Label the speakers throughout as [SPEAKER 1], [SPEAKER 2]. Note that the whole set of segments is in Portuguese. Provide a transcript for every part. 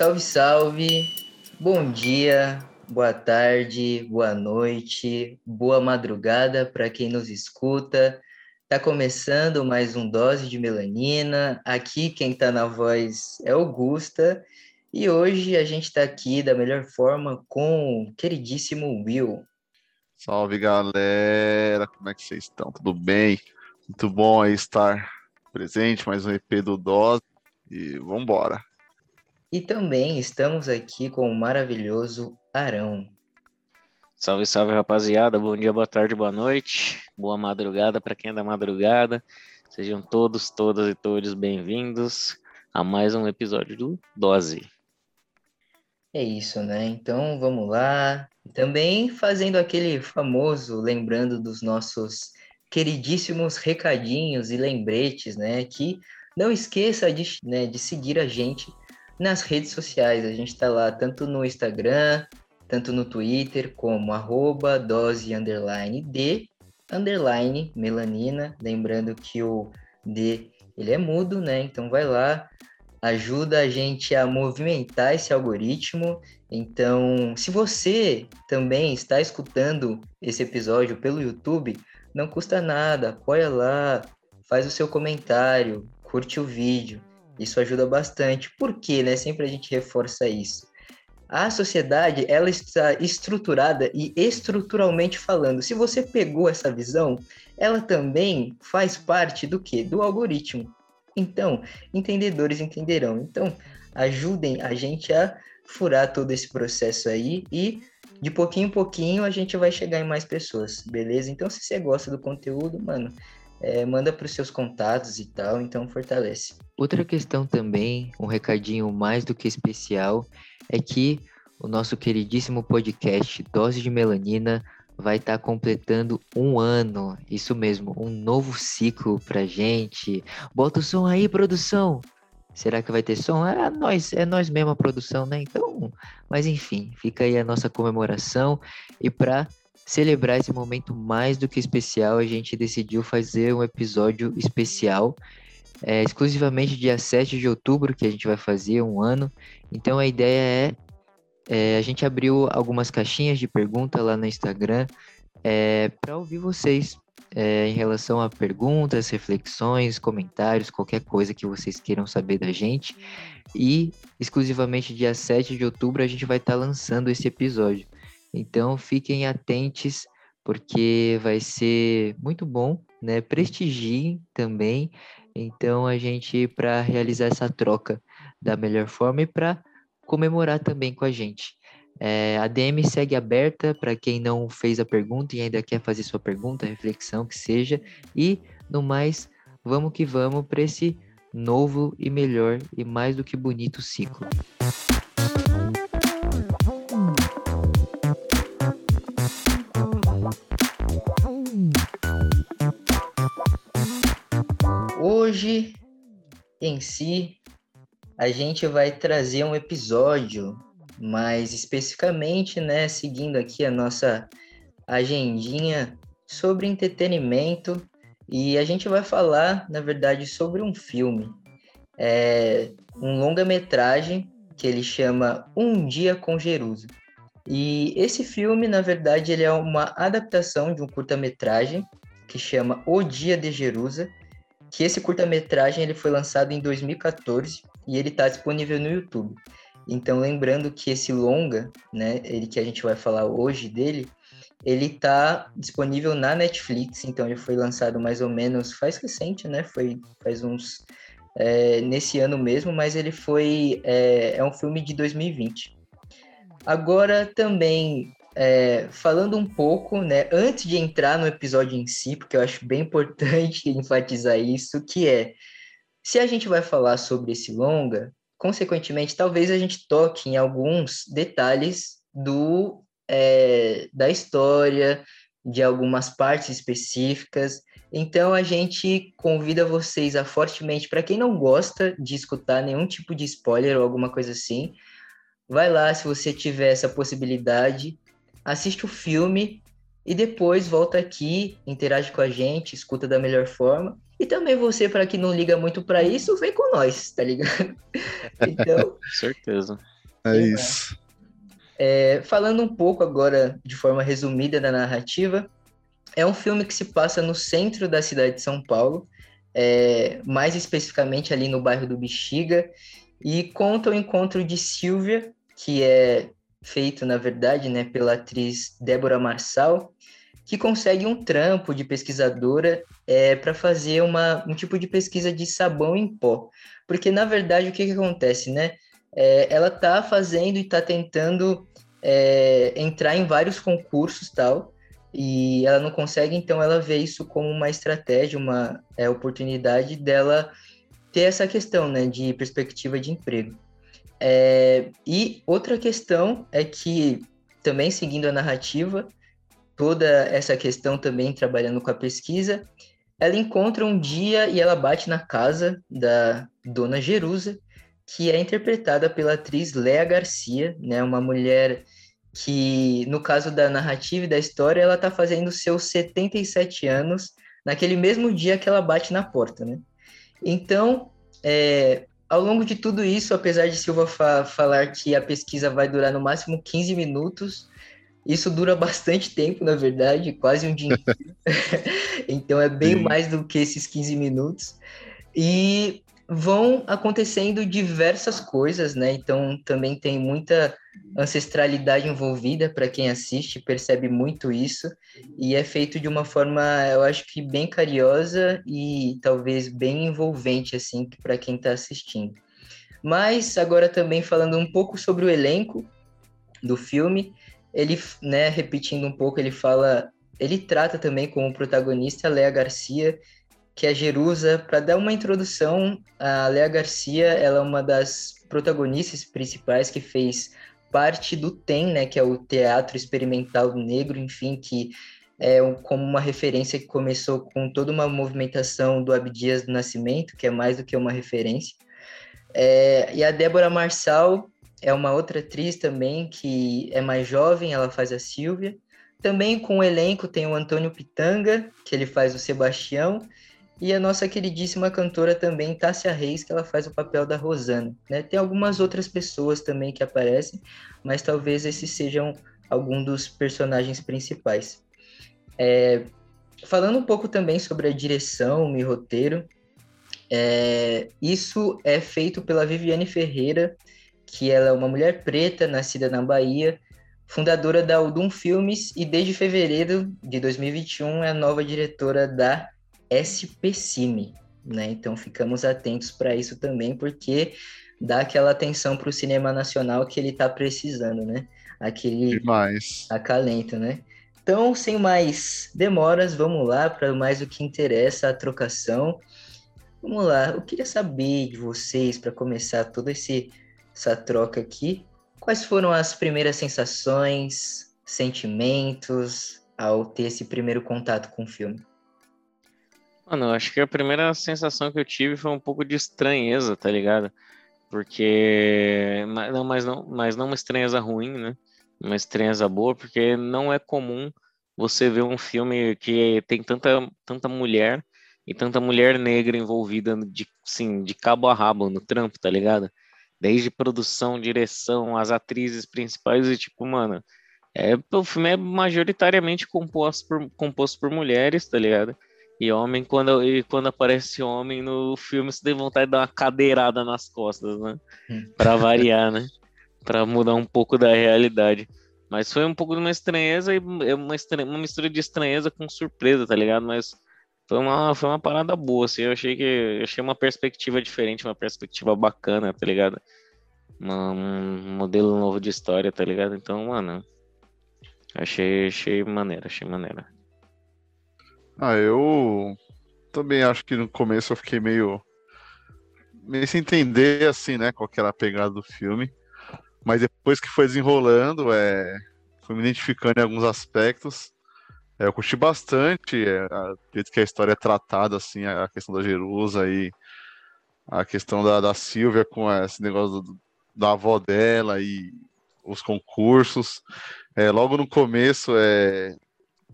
[SPEAKER 1] Salve, salve! Bom dia, boa tarde, boa noite, boa madrugada para quem nos escuta. Tá começando mais um Dose de Melanina. Aqui quem tá na voz é Augusta. E hoje a gente está aqui da melhor forma com o queridíssimo Will.
[SPEAKER 2] Salve galera, como é que vocês estão? Tudo bem? Muito bom aí estar presente, mais um EP do Dose e vamos embora.
[SPEAKER 1] E também estamos aqui com o maravilhoso Arão.
[SPEAKER 3] Salve, salve, rapaziada. Bom dia, boa tarde, boa noite. Boa madrugada para quem é da madrugada. Sejam todos, todas e todos bem-vindos a mais um episódio do Dose.
[SPEAKER 1] É isso, né? Então vamos lá. Também fazendo aquele famoso, lembrando dos nossos queridíssimos recadinhos e lembretes, né? Que não esqueça de, né, de seguir a gente nas redes sociais. A gente está lá tanto no Instagram, tanto no Twitter, como arroba dose underline underline melanina. Lembrando que o D ele é mudo, né? Então vai lá, ajuda a gente a movimentar esse algoritmo. Então, se você também está escutando esse episódio pelo YouTube, não custa nada, apoia lá, faz o seu comentário, curte o vídeo. Isso ajuda bastante. Por quê, né? Sempre a gente reforça isso. A sociedade, ela está estruturada e estruturalmente falando. Se você pegou essa visão, ela também faz parte do quê? Do algoritmo. Então, entendedores entenderão. Então, ajudem a gente a furar todo esse processo aí e de pouquinho em pouquinho a gente vai chegar em mais pessoas, beleza? Então, se você gosta do conteúdo, mano, é, manda para os seus contatos e tal, então fortalece.
[SPEAKER 4] Outra questão também, um recadinho mais do que especial, é que o nosso queridíssimo podcast Dose de Melanina vai estar tá completando um ano, isso mesmo, um novo ciclo pra gente. Bota o som aí, produção! Será que vai ter som? É nós, é nós mesma a produção, né? Então, mas enfim, fica aí a nossa comemoração e para celebrar esse momento mais do que especial, a gente decidiu fazer um episódio especial, é, exclusivamente dia 7 de outubro, que a gente vai fazer um ano. Então a ideia é, é a gente abriu algumas caixinhas de pergunta lá no Instagram é, para ouvir vocês é, em relação a perguntas, reflexões, comentários, qualquer coisa que vocês queiram saber da gente. E exclusivamente dia 7 de outubro a gente vai estar tá lançando esse episódio. Então fiquem atentos porque vai ser muito bom, né? Prestigiem também. Então a gente para realizar essa troca da melhor forma e para comemorar também com a gente. É, a DM segue aberta para quem não fez a pergunta e ainda quer fazer sua pergunta, reflexão que seja. E no mais, vamos que vamos para esse novo e melhor e mais do que bonito ciclo.
[SPEAKER 1] Em si, a gente vai trazer um episódio, mais especificamente, né, seguindo aqui a nossa agendinha sobre entretenimento, e a gente vai falar, na verdade, sobre um filme. É um longa-metragem que ele chama Um Dia com Jerusa. E esse filme, na verdade, ele é uma adaptação de um curta-metragem que chama O Dia de Jerusa, que esse curta-metragem ele foi lançado em 2014 e ele está disponível no YouTube. Então, lembrando que esse longa, né, ele que a gente vai falar hoje dele, ele está disponível na Netflix, então ele foi lançado mais ou menos faz recente, né? Foi faz uns é, nesse ano mesmo, mas ele foi é, é um filme de 2020. Agora também é, falando um pouco, né, antes de entrar no episódio em si, porque eu acho bem importante enfatizar isso, que é, se a gente vai falar sobre esse longa, consequentemente, talvez a gente toque em alguns detalhes do é, da história, de algumas partes específicas. Então a gente convida vocês a fortemente, para quem não gosta de escutar nenhum tipo de spoiler ou alguma coisa assim, vai lá se você tiver essa possibilidade, assiste o filme e depois volta aqui, interage com a gente, escuta da melhor forma. E também você, para quem não liga muito para isso, vem com nós, tá ligado?
[SPEAKER 3] Então. certeza.
[SPEAKER 2] É isso.
[SPEAKER 1] É, falando um pouco agora de forma resumida da narrativa, é um filme que se passa no centro da cidade de São Paulo, é, mais especificamente ali no bairro do Bexiga, e conta o encontro de Silvia, que é feito, na verdade, né, pela atriz Débora Marçal, que consegue um trampo de pesquisadora é, para fazer uma, um tipo de pesquisa de sabão em pó. Porque, na verdade, o que, que acontece, né? É, ela está fazendo e está tentando é, entrar em vários concursos tal, e ela não consegue, então ela vê isso como uma estratégia, uma é, oportunidade dela ter essa questão né, de perspectiva de emprego. É, e outra questão é que, também seguindo a narrativa, toda essa questão também trabalhando com a pesquisa, ela encontra um dia e ela bate na casa da dona Jerusa, que é interpretada pela atriz Léa Garcia, né, uma mulher que, no caso da narrativa e da história, ela está fazendo seus 77 anos naquele mesmo dia que ela bate na porta, né? Então, é, ao longo de tudo isso, apesar de Silva fa falar que a pesquisa vai durar no máximo 15 minutos, isso dura bastante tempo, na verdade, quase um dia então é bem Sim. mais do que esses 15 minutos. E vão acontecendo diversas coisas, né? Então também tem muita ancestralidade envolvida para quem assiste, percebe muito isso e é feito de uma forma, eu acho que bem carinhosa e talvez bem envolvente assim para quem está assistindo. Mas agora também falando um pouco sobre o elenco do filme, ele, né, repetindo um pouco, ele fala, ele trata também como protagonista Lea Garcia, que é Jerusa. Para dar uma introdução, a Lea Garcia ela é uma das protagonistas principais que fez parte do TEM, né, que é o Teatro Experimental Negro, enfim, que é um, como uma referência que começou com toda uma movimentação do Abdias do Nascimento, que é mais do que uma referência. É, e a Débora Marçal é uma outra atriz também que é mais jovem, ela faz a Silvia. Também com o elenco tem o Antônio Pitanga, que ele faz o Sebastião, e a nossa queridíssima cantora também, Tássia Reis, que ela faz o papel da Rosana. Né? Tem algumas outras pessoas também que aparecem, mas talvez esses sejam alguns dos personagens principais. É, falando um pouco também sobre a direção e roteiro, é, isso é feito pela Viviane Ferreira, que ela é uma mulher preta, nascida na Bahia, fundadora da Udum Filmes e desde fevereiro de 2021 é a nova diretora da SPCine, né? Então ficamos atentos para isso também, porque dá aquela atenção para o cinema nacional que ele está precisando, né? Aquele
[SPEAKER 2] Demais.
[SPEAKER 1] acalento, né? Então, sem mais demoras, vamos lá para mais o que interessa, a trocação. Vamos lá, eu queria saber de vocês, para começar toda essa troca aqui, quais foram as primeiras sensações, sentimentos ao ter esse primeiro contato com o filme?
[SPEAKER 3] Mano, eu acho que a primeira sensação que eu tive foi um pouco de estranheza, tá ligado? Porque. Não, mas, não, mas não uma estranheza ruim, né? Uma estranheza boa, porque não é comum você ver um filme que tem tanta, tanta mulher e tanta mulher negra envolvida de, assim, de cabo a rabo no trampo, tá ligado? Desde produção, direção, as atrizes principais e tipo, mano, é, o filme é majoritariamente composto por, composto por mulheres, tá ligado? E homem, quando, e quando aparece homem no filme, você tem vontade de dar uma cadeirada nas costas, né? Hum. Pra variar, né? Pra mudar um pouco da realidade. Mas foi um pouco de uma estranheza e é uma, estranha, uma mistura de estranheza com surpresa, tá ligado? Mas foi uma, foi uma parada boa, assim. Eu achei que eu achei uma perspectiva diferente, uma perspectiva bacana, tá ligado? Uma, um modelo novo de história, tá ligado? Então, mano, achei, achei maneira, achei maneira.
[SPEAKER 2] Ah, eu também acho que no começo eu fiquei meio. meio sem entender, assim, né, qual que era a pegada do filme. Mas depois que foi desenrolando, é, fui me identificando em alguns aspectos. É, eu curti bastante é, a, jeito que a história é tratada, assim, a questão da Jerusa e a questão da, da Silvia com esse negócio do, da avó dela e os concursos. É, logo no começo, é,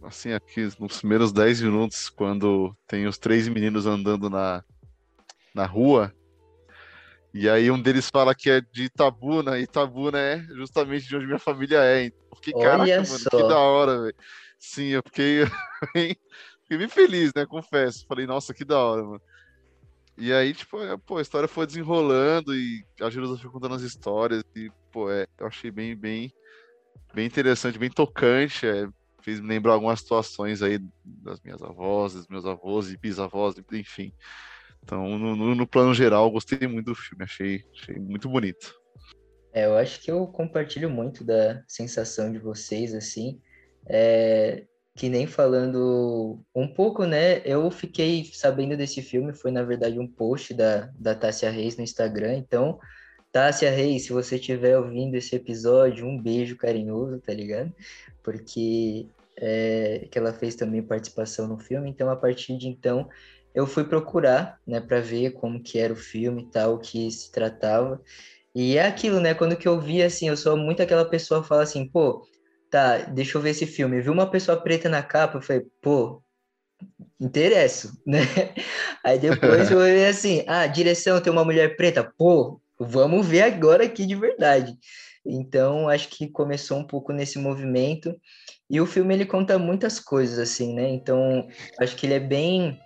[SPEAKER 2] assim, aqui nos primeiros 10 minutos, quando tem os três meninos andando na, na rua, e aí um deles fala que é de Itabuna, e Itabuna é justamente de onde minha família é.
[SPEAKER 1] Olha
[SPEAKER 2] caraca,
[SPEAKER 1] só.
[SPEAKER 2] mano, que da hora, velho. Sim, eu fiquei, fiquei bem feliz, né? Confesso. Falei, nossa, que da hora, mano. E aí, tipo, é, pô, a história foi desenrolando e a Jerusa foi contando as histórias. E, pô, é, eu achei bem, bem, bem interessante, bem tocante. É, fez me lembrar algumas situações aí das minhas avós, dos meus avós e bisavós, enfim. Então, no, no, no plano geral, gostei muito do filme, achei, achei muito bonito.
[SPEAKER 1] É, eu acho que eu compartilho muito da sensação de vocês, assim. É, que nem falando um pouco, né? Eu fiquei sabendo desse filme, foi na verdade um post da, da Tássia Reis no Instagram. Então, Tássia Reis, se você estiver ouvindo esse episódio, um beijo carinhoso, tá ligado? Porque é, que ela fez também participação no filme. Então, a partir de então, eu fui procurar, né, para ver como que era o filme e tal, o que se tratava. E é aquilo, né? Quando que eu vi, assim, eu sou muito aquela pessoa que fala assim, pô, tá, deixa eu ver esse filme. Vi uma pessoa preta na capa, eu falei, pô, interesso, né? Aí depois eu olhei assim, ah, direção tem uma mulher preta, pô, vamos ver agora aqui de verdade. Então, acho que começou um pouco nesse movimento. E o filme, ele conta muitas coisas, assim, né? Então, acho que ele é bem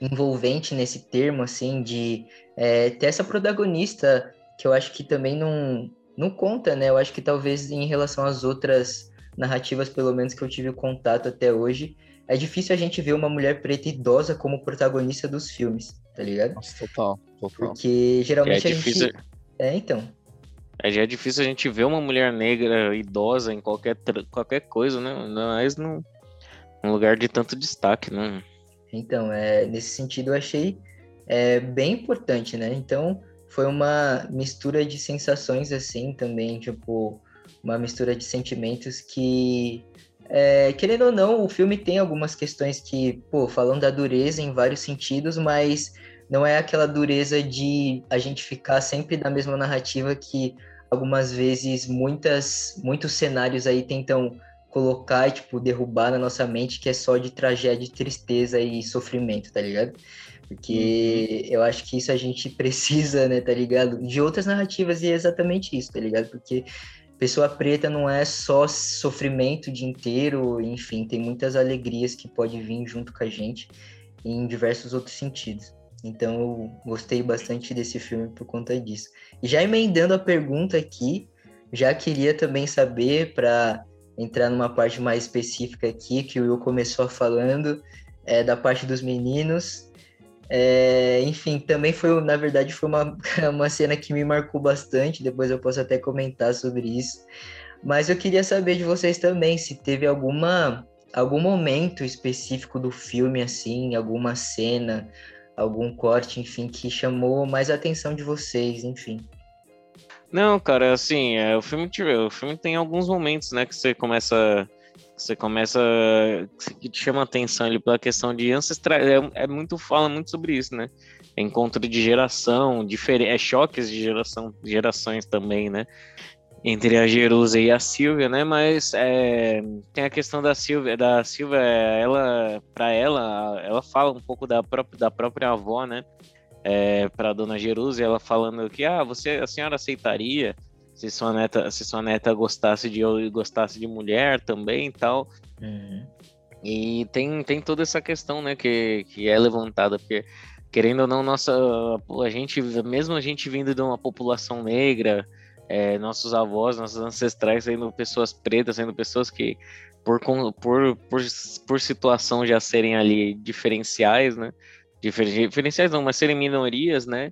[SPEAKER 1] envolvente nesse termo, assim, de é, ter essa protagonista que eu acho que também não, não conta, né? Eu acho que talvez em relação às outras narrativas, pelo menos que eu tive contato até hoje, é difícil a gente ver uma mulher preta idosa como protagonista dos filmes, tá ligado?
[SPEAKER 2] Nossa, total, total.
[SPEAKER 1] Porque geralmente
[SPEAKER 3] É
[SPEAKER 1] a
[SPEAKER 3] difícil-
[SPEAKER 1] gente. É, então.
[SPEAKER 3] É, já é difícil a gente ver uma mulher negra idosa em qualquer, qualquer coisa, né? Mas num, num lugar de tanto destaque, né?
[SPEAKER 1] Então, é, nesse sentido, eu achei é, bem importante, né? Então, foi uma mistura de sensações, assim, também, tipo, uma mistura de sentimentos que, é, querendo ou não, o filme tem algumas questões que, pô, falam da dureza em vários sentidos, mas não é aquela dureza de a gente ficar sempre na mesma narrativa que algumas vezes muitas, muitos cenários aí tentam colocar e, tipo, derrubar na nossa mente que é só de tragédia, tristeza e sofrimento, tá ligado? Porque eu acho que isso a gente precisa, né, tá ligado? De outras narrativas e é exatamente isso, tá ligado? Porque pessoa preta não é só sofrimento o dia inteiro, enfim, tem muitas alegrias que pode vir junto com a gente em diversos outros sentidos. Então eu gostei bastante desse filme por conta disso. E já emendando a pergunta aqui, já queria também saber, para entrar numa parte mais específica aqui, que o Will começou falando, é, da parte dos meninos. É, enfim, também foi, na verdade, foi uma, uma cena que me marcou bastante, depois eu posso até comentar sobre isso. Mas eu queria saber de vocês também, se teve alguma algum momento específico do filme, assim, alguma cena, algum corte, enfim, que chamou mais a atenção de vocês, enfim.
[SPEAKER 3] Não, cara, assim, é, o filme o filme tem alguns momentos, né, que você começa você começa que te chama atenção ali pela questão de ancestral, é, é muito fala muito sobre isso, né? Encontro de geração, difere, é choques de geração, gerações também, né? Entre a Jerusa e a Silvia, né? Mas é, tem a questão da Silvia, da Silvia, ela, para ela, ela fala um pouco da própria da própria avó, né? é, para dona Jerusa, ela falando que ah, você, a senhora aceitaria se sua neta, se sua neta gostasse de gostasse de mulher também e tal.
[SPEAKER 1] Uhum.
[SPEAKER 3] E tem, tem toda essa questão, né, que, que é levantada, porque querendo ou não, nossa, a gente, mesmo a gente vindo de uma população negra, é, nossos avós, nossos ancestrais sendo pessoas pretas, sendo pessoas que por, por, por, por situação já serem ali diferenciais, né, Difer- diferenciais não, mas serem minorias, né,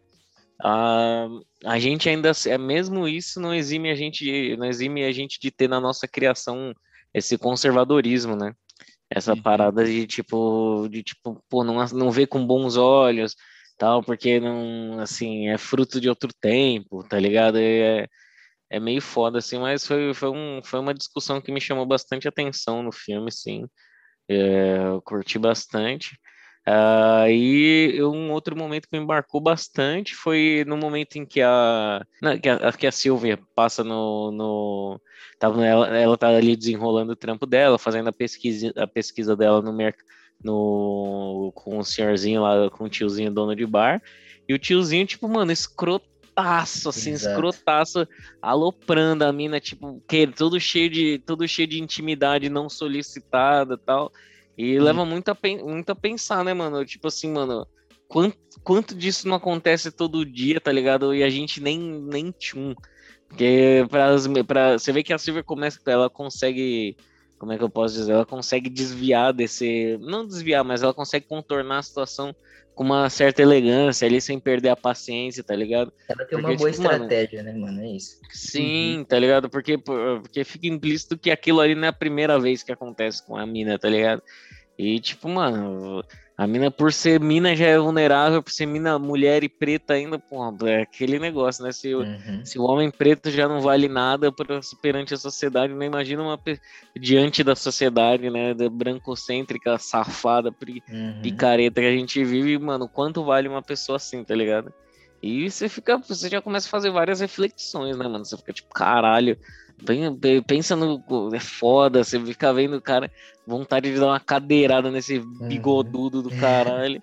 [SPEAKER 3] a, a gente ainda, é mesmo isso não exime a gente, não exime a gente de ter na nossa criação esse conservadorismo, né, essa
[SPEAKER 2] Uhum.
[SPEAKER 3] parada de tipo, de tipo, pô, não, não ver com bons olhos, tal, porque não, assim, é fruto de outro tempo, tá ligado? É, é meio foda, assim, mas foi, foi, um, foi uma discussão que me chamou bastante atenção no filme, sim. É, eu curti bastante. Uh, e um outro momento que me embarcou bastante foi no momento em que a, não, que a, que a Silvia passa no, no tava, ela, ela tá ali desenrolando o trampo dela, fazendo a pesquisa, a pesquisa dela no mercado no com o senhorzinho lá, com o tiozinho dono de bar, e o tiozinho, tipo, mano, escrotaço, assim, Exato. escrotaço, aloprando a mina, tipo, que tudo cheio de, tudo cheio de intimidade não solicitada tal. E hum. leva muito a, muito a pensar, né, mano? Tipo assim, mano, quanto, quanto disso não acontece todo dia, tá ligado? E a gente nem, nem tchum. Porque pra, pra, você vê que a Silvia começa, ela consegue, como é que eu posso dizer? Ela consegue desviar desse, não desviar, mas ela consegue contornar a situação com uma certa elegância ali, sem perder a paciência, tá ligado?
[SPEAKER 1] Ela tem porque, uma boa tipo, estratégia, mano, né, mano? É isso.
[SPEAKER 3] Sim, uhum. tá ligado? Porque, porque fica implícito que aquilo ali não é a primeira vez que acontece com a mina, tá ligado? E, tipo, mano, a mina, por ser mina, já é vulnerável, por ser mina, mulher e preta ainda, pô, é aquele negócio, né? Se, uhum. se o homem preto já não vale nada perante a sociedade, não imagina uma diante da sociedade, né? Da brancocêntrica, safada, uhum. picareta que a gente vive, mano, quanto vale uma pessoa assim, tá ligado? E você fica, você já começa a fazer várias reflexões, né, mano? Você fica tipo, caralho, pensa no. É foda, você fica vendo o cara, vontade de dar uma cadeirada nesse uhum. bigodudo do caralho.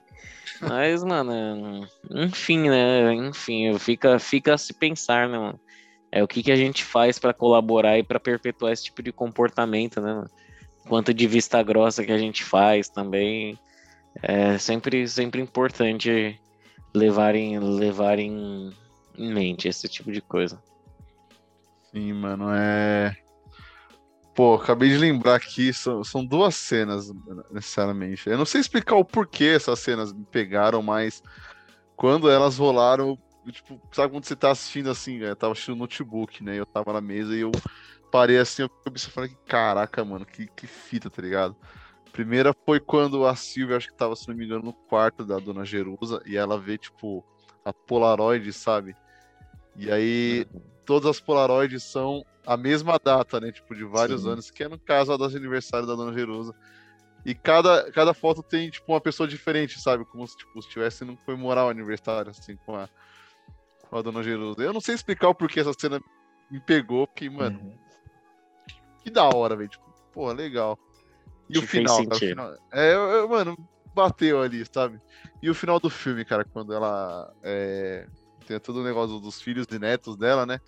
[SPEAKER 3] Mas, mano, enfim, né? Enfim, fica, fica a se pensar, né, mano? É o que, que a gente faz para colaborar e para perpetuar esse tipo de comportamento, né, mano? Quanto de vista grossa que a gente faz também. É sempre, sempre importante levar em, levar em, mente esse tipo de coisa.
[SPEAKER 2] Sim, mano, é. Pô, acabei de lembrar aqui, são, são duas cenas, necessariamente. Eu não sei explicar o porquê essas cenas me pegaram, mas quando elas rolaram, tipo, sabe quando você tá assistindo assim, eu tava assistindo no notebook, né? Eu tava na mesa e eu parei assim, eu falei, caraca, mano, que, que fita, tá ligado? Primeira foi quando a Silvia, acho que tava, se não me engano, no quarto da dona Jerusa, e ela vê, tipo, a Polaroid, sabe? E aí, todas as Polaroids são a mesma data, né? Tipo, de vários Sim. anos, que é no caso a das aniversário da dona Jerusa. E cada, cada foto tem, tipo, uma pessoa diferente, sabe? Como se, tipo, se tivesse não foi moral aniversário, assim, com a, com a dona Jerusa. Eu não sei explicar o porquê essa cena me pegou, porque, mano, uhum. que da hora, velho. Tipo, pô, legal. E o final, cara, o final, é, eu, eu, mano, bateu ali, sabe? E o final do filme, cara, quando ela é, tem todo o negócio dos filhos e netos dela, né?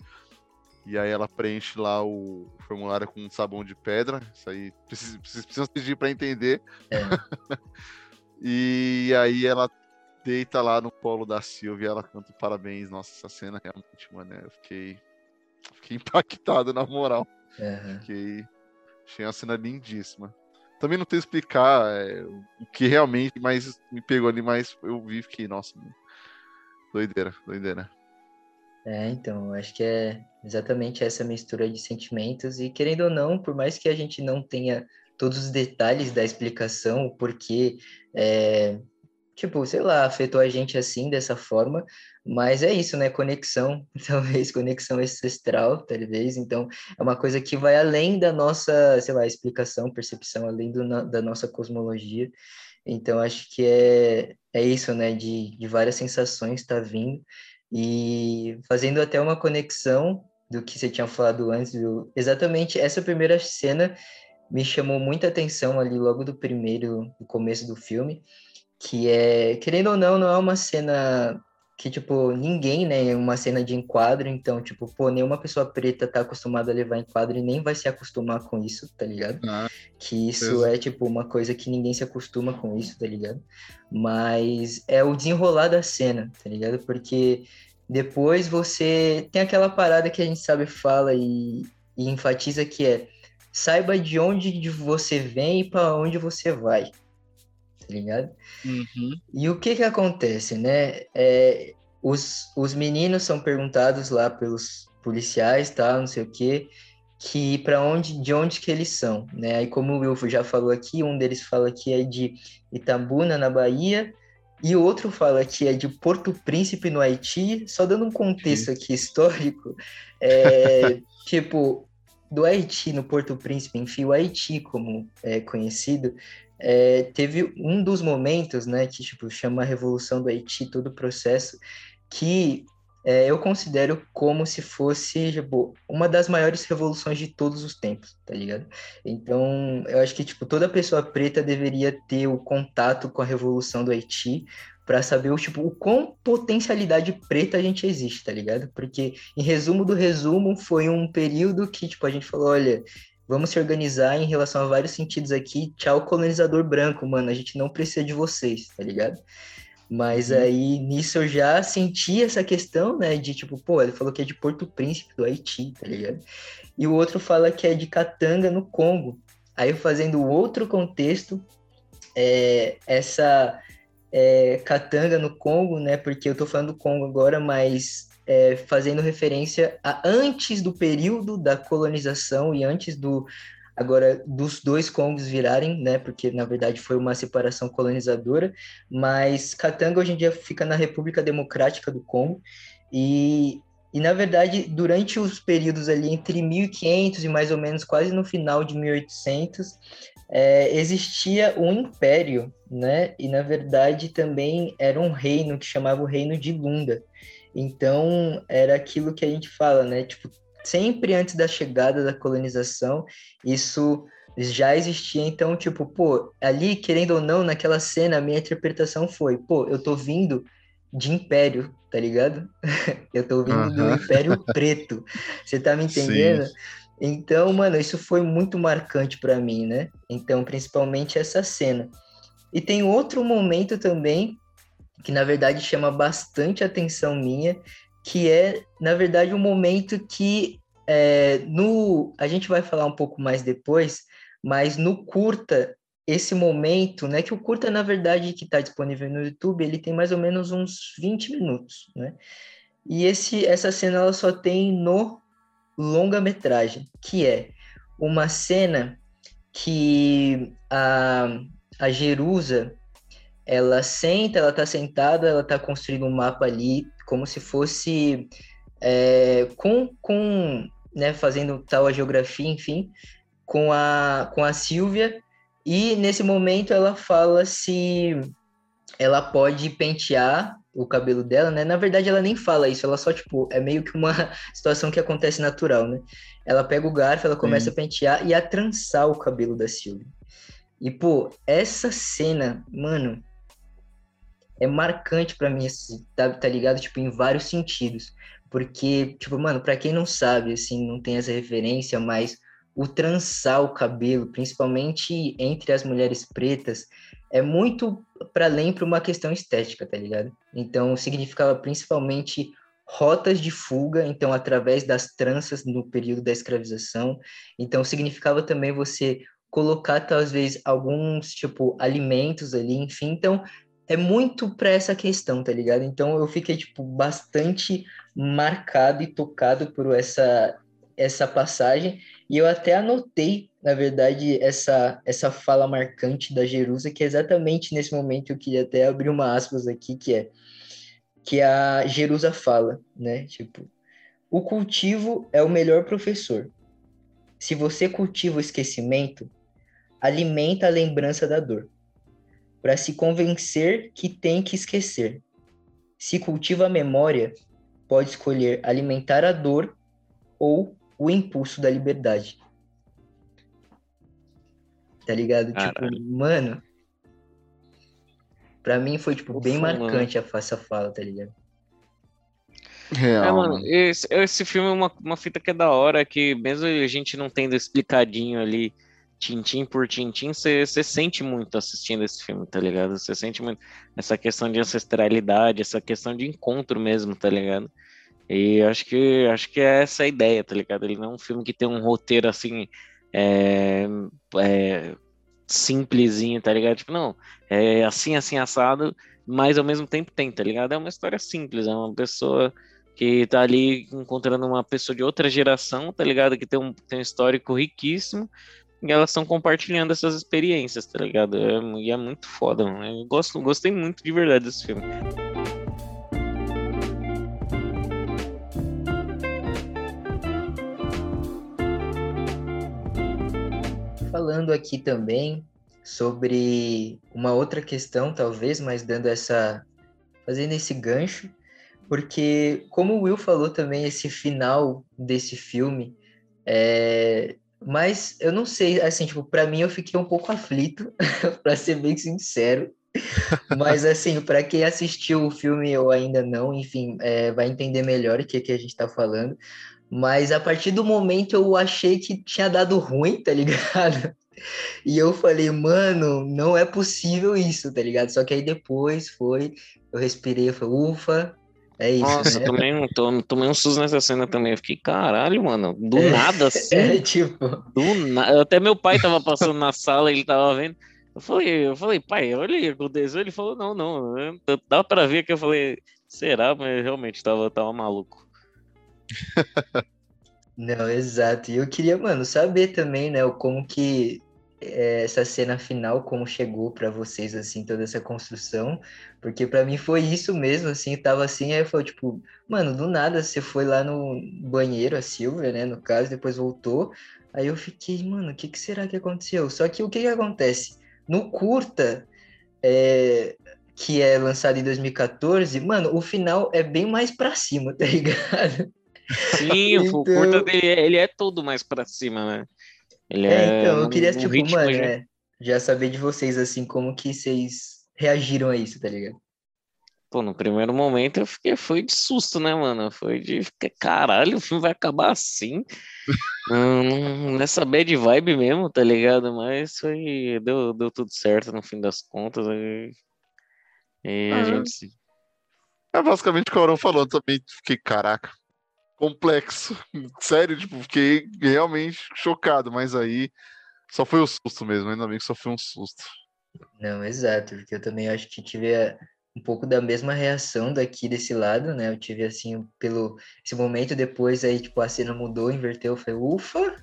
[SPEAKER 2] E aí ela preenche lá o formulário com sabão de pedra. Isso aí precisa, precisa pedir para entender. É. e aí ela deita lá no colo da Silvia e ela canta parabéns. Nossa, essa cena realmente, mano, eu fiquei, fiquei impactado na moral. Uhum. Fiquei, achei uma cena lindíssima também não sei explicar é, o que realmente mais me pegou ali, mas eu vi que, nossa, doideira, doideira.
[SPEAKER 1] É, então, acho que é exatamente essa mistura de sentimentos e querendo ou não, por mais que a gente não tenha todos os detalhes da explicação, o porquê, é, tipo, sei lá, afetou a gente assim, dessa forma, mas é isso, né? Conexão, talvez conexão ancestral, talvez. Então, é uma coisa que vai além da nossa, sei lá, explicação, percepção, além do, da nossa cosmologia. Então, acho que é, é isso, né? De, de várias sensações tá vindo e fazendo até uma conexão do que você tinha falado antes, viu? exatamente essa primeira cena me chamou muita atenção ali logo do primeiro, do começo do filme, que é, querendo ou não, não é uma cena que, tipo, ninguém, né, uma cena de enquadro, então, tipo, pô, nenhuma pessoa preta tá acostumada a levar enquadro e nem vai se acostumar com isso, tá ligado? Ah, que isso é, tipo, uma coisa que ninguém se acostuma com isso, tá ligado? Mas é o desenrolar da cena, tá ligado? Porque depois você tem aquela parada que a gente sabe fala e, e enfatiza que é saiba de onde você vem e para onde você vai, tá ligado? Uhum. E o que que acontece, né? É, os, os meninos são perguntados lá pelos policiais, tá, não sei o quê, que para onde, de onde que eles são, né? Aí como o Wilfo já falou aqui, um deles fala que é de Itabuna, na Bahia, e o outro fala que é de Porto Príncipe, no Haiti. Só dando um contexto aqui histórico, é, tipo, do Haiti no Porto Príncipe, enfim, o Haiti, como é conhecido, é, teve um dos momentos, né, que tipo chama a Revolução do Haiti, todo o processo, que é, eu considero como se fosse tipo, uma das maiores revoluções de todos os tempos, tá ligado? Então, eu acho que tipo toda pessoa preta deveria ter o contato com a Revolução do Haiti para saber o tipo o quão potencialidade preta a gente existe, tá ligado? Porque em resumo do resumo foi um período que tipo a gente falou, olha, vamos se organizar em relação a vários sentidos aqui. Tchau colonizador branco, mano, a gente não precisa de vocês, tá ligado? Mas uhum. aí nisso eu já senti essa questão, né? De tipo, pô, ele falou que é de Porto Príncipe, do Haiti, tá ligado? E o outro fala que é de Katanga, no Congo. Aí fazendo outro contexto, é, essa é, Katanga no Congo, né? Porque eu tô falando do Congo agora, mas é, fazendo referência a antes do período da colonização e antes do, agora dos dois Congos virarem, né, porque na verdade foi uma separação colonizadora, mas Katanga hoje em dia fica na República Democrática do Congo e e na verdade, durante os períodos ali entre 1500 e mais ou menos quase no final de 1800, é, existia um império, né? E na verdade também era um reino que chamava o Reino de Lunda. Então era aquilo que a gente fala, né? Tipo, sempre antes da chegada da colonização, isso já existia. Então, tipo, pô, ali, querendo ou não, naquela cena, a minha interpretação foi, pô, eu tô vindo de império, tá ligado? eu tô vindo do Império Preto. Você tá me entendendo? Sim. Então, mano, isso foi muito marcante para mim, né? Então, principalmente essa cena. E tem outro momento também que na verdade chama bastante atenção minha, que é, na verdade, um momento que é, no a gente vai falar um pouco mais depois, mas no curta esse momento, né, que o curta na verdade que está disponível no YouTube, ele tem mais ou menos uns 20 minutos, né? E esse essa cena ela só tem no longa-metragem, que é uma cena que a a Jerusa ela senta, ela está sentada, ela está construindo um mapa ali, como se fosse é, com, com né, fazendo tal a geografia, enfim, com a, com a Silvia, e nesse momento ela fala se ela pode pentear o cabelo dela, né? Na verdade, ela nem fala isso, ela só, tipo, é meio que uma situação que acontece natural, né? Ela pega o garfo, ela começa Sim. a pentear e a trançar o cabelo da Silvia. E, pô, essa cena, mano, é marcante para mim, assim, tá, tá ligado? Tipo, em vários sentidos. Porque, tipo, mano, para quem não sabe, assim, não tem essa referência, mas o trançar o cabelo, principalmente entre as mulheres pretas, é muito para além para uma questão estética, tá ligado? Então, significava principalmente rotas de fuga, então através das tranças no período da escravização. Então, significava também você colocar talvez alguns tipo alimentos ali, enfim. Então, é muito para essa questão, tá ligado? Então eu fiquei tipo bastante marcado e tocado por essa essa passagem e eu até anotei, na verdade, essa essa fala marcante da Jerusa, que é exatamente nesse momento eu queria até abrir uma aspas aqui, que é que a Jerusa fala, né? Tipo, o cultivo é o melhor professor. Se você cultiva o esquecimento, alimenta a lembrança da dor para se convencer que tem que esquecer. Se cultiva a memória, pode escolher alimentar a dor ou o impulso da liberdade. Tá ligado? Tipo, Caralho. Tipo, mano. Pra mim foi, tipo, bem Ufa, marcante mano. essa fala, tá ligado?
[SPEAKER 3] Real. É, mano, esse, esse filme é uma, uma fita que é da hora, que mesmo a gente não tendo explicadinho ali tintim por tintim, você sente muito assistindo esse filme, tá ligado? Você sente muito essa questão de ancestralidade, essa questão de encontro mesmo, tá ligado? E acho que acho que é essa a ideia, tá ligado? Ele não é um filme que tem um roteiro assim é, é, simplesinho, tá ligado? Tipo, não, é assim, assim, assado, mas ao mesmo tempo tem, tá ligado? É uma história simples, é uma pessoa que tá ali encontrando uma pessoa de outra geração, tá ligado? Que tem um, tem um histórico riquíssimo, e elas estão compartilhando essas experiências, tá ligado? É, e é muito foda, mano. Eu gosto, gostei muito de verdade desse filme.
[SPEAKER 1] Falando aqui também, sobre uma outra questão, talvez, mas dando essa. fazendo esse gancho, porque, como o Will falou também, esse final desse filme, é... mas eu não sei, assim, tipo, para mim eu fiquei um pouco aflito, para ser bem sincero. Mas, assim, para quem assistiu o filme ou ainda não, enfim, é, vai entender melhor o que, que a gente está falando. Mas a partir do momento eu achei que tinha dado ruim, tá ligado? E eu falei, mano, não é possível isso, tá ligado? Só que aí depois foi, eu respirei, eu falei, ufa, é isso.
[SPEAKER 3] Nossa,
[SPEAKER 1] né?
[SPEAKER 3] tomei, tomei, tomei um susto nessa cena também. Eu fiquei, caralho, mano, do
[SPEAKER 1] É,
[SPEAKER 3] nada assim.
[SPEAKER 1] É, tipo,
[SPEAKER 3] Do nada. Até meu pai tava passando na sala, ele tava vendo. Eu falei, eu falei, pai, olha o que aconteceu. Ele falou, não, não. eu- Dá pra ver que eu falei, será? Mas realmente tava, tava maluco.
[SPEAKER 1] não, exato. E eu queria, mano, saber também, né, como que é, essa cena final, como chegou pra vocês, assim, toda essa construção, porque pra mim foi isso mesmo, assim, tava assim, aí foi tipo, mano, do nada você foi lá no banheiro, a Silvia, né, no caso, depois voltou, aí eu fiquei, mano, o que que será que aconteceu? Só que o que que acontece? No curta, é, que é lançado em 2014, mano, o final é bem mais pra cima, tá ligado?
[SPEAKER 3] Sim, o
[SPEAKER 1] Então-
[SPEAKER 3] curta dele, é- ele é todo mais pra cima, né? Ele
[SPEAKER 1] É,
[SPEAKER 3] é,
[SPEAKER 1] então, eu
[SPEAKER 3] um-
[SPEAKER 1] queria,
[SPEAKER 3] um
[SPEAKER 1] tipo,
[SPEAKER 3] ritmo
[SPEAKER 1] mano,
[SPEAKER 3] já-
[SPEAKER 1] é, já saber de vocês, assim, como que vocês reagiram a isso, tá ligado?
[SPEAKER 3] Pô, no primeiro momento eu fiquei, foi de susto, né, mano? Foi de ficar, caralho, o filme vai acabar assim. Hum, nessa bad vibe mesmo, tá ligado? Mas foi, deu, deu tudo certo no fim das contas. E, e a
[SPEAKER 2] Ah,
[SPEAKER 3] gente se-
[SPEAKER 2] É basicamente o que o Aurão falou, eu também fiquei, caraca, complexo. Sério, tipo, fiquei realmente chocado, mas aí só foi o susto mesmo, ainda bem que só foi um susto.
[SPEAKER 1] Não, exato, porque eu também acho que tive é, um pouco da mesma reação daqui desse lado, né? Eu tive, assim, pelo esse momento depois, aí, tipo, a cena mudou, inverteu, eu falei, ufa,